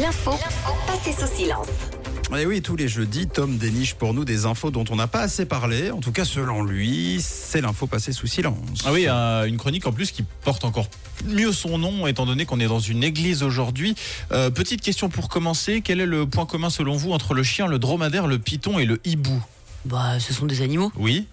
L'info passée sous silence. Et oui, tous les jeudis, Tom déniche pour nous des infos dont on n'a pas assez parlé. En tout cas, selon lui, c'est l'info passée sous silence. Ah oui, euh, une chronique en plus qui porte encore mieux son nom, étant donné qu'on est dans une église aujourd'hui. Euh, petite question pour commencer, quel est le point commun selon vous entre le chien, le dromadaire, le python et le hibou? Bah, ce sont des animaux. Oui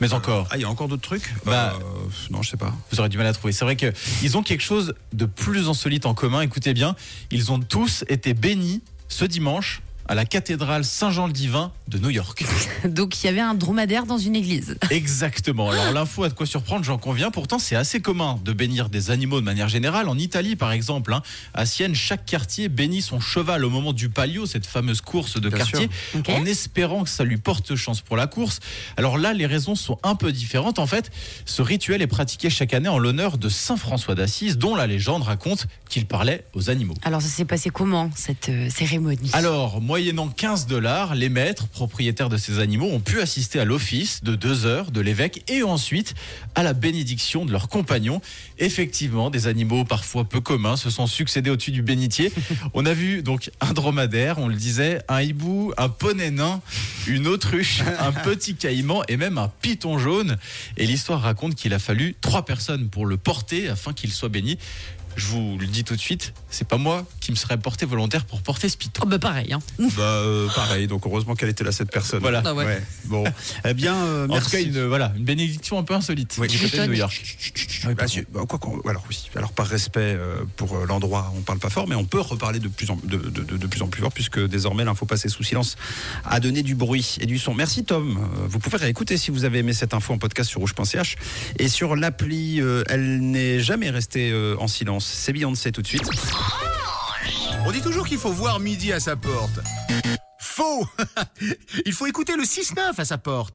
mais encore. Ah, il y a encore d'autres trucs? Bah, Euh, Non, je sais pas. Vous aurez du mal à trouver. C'est vrai qu'ils ont quelque chose de plus insolite en commun. Écoutez bien, ils ont tous été bénis ce dimanche à la cathédrale Saint-Jean-le-Divin de New York. Donc, il y avait un dromadaire dans une église. Exactement. Alors l'info a de quoi surprendre, j'en conviens. Pourtant, c'est assez commun de bénir des animaux de manière générale. En Italie, par exemple, hein, à Sienne, chaque quartier bénit son cheval au moment du palio, cette fameuse course de Bien quartier, en espérant que ça lui porte chance pour la course. Alors là, les raisons sont un peu différentes. En fait, ce rituel est pratiqué chaque année en l'honneur de Saint François d'Assise, dont la légende raconte qu'il parlait aux animaux. Alors, ça s'est passé comment, cette euh, cérémonie? Alors, moyennant 15 dollars, les maîtres, propriétaires de ces animaux, ont pu assister à l'office de deux heures de l'évêque et ensuite à la bénédiction de leurs compagnons. Effectivement, des animaux parfois peu communs se sont succédés au-dessus du bénitier. On a vu donc un dromadaire, on le disait, un hibou, un poney nain, une autruche, un petit caïman et même un python jaune. Et l'histoire raconte qu'il a fallu trois personnes pour le porter afin qu'il soit béni. Je vous le dis tout de suite, c'est pas moi qui me serais porté volontaire pour porter ce python. Oh, bah, pareil. Hein. Bah, euh, pareil. Donc, heureusement qu'elle était là, cette personne. Voilà. Ah ouais. Bon. Eh bien, euh, En merci. tout cas, une, voilà, une bénédiction un peu insolite Oui. du côté de M'étonne. New York. Oui, bah, si, bah, quoi qu'on- alors oui, alors par respect euh, pour l'endroit, on parle pas fort, mais on peut reparler de plus en, de, de- de- de plus en plus fort puisque désormais l'info passée sous silence a donné du bruit et du son. Merci Tom. Vous pouvez réécouter si vous avez aimé cette info en podcast sur rouge.ch et sur l'appli. euh, elle n'est jamais restée euh, en silence. C'est Beyoncé tout de suite. On dit toujours qu'il faut voir midi à sa porte. Faux Il faut écouter le 6-9 à sa porte.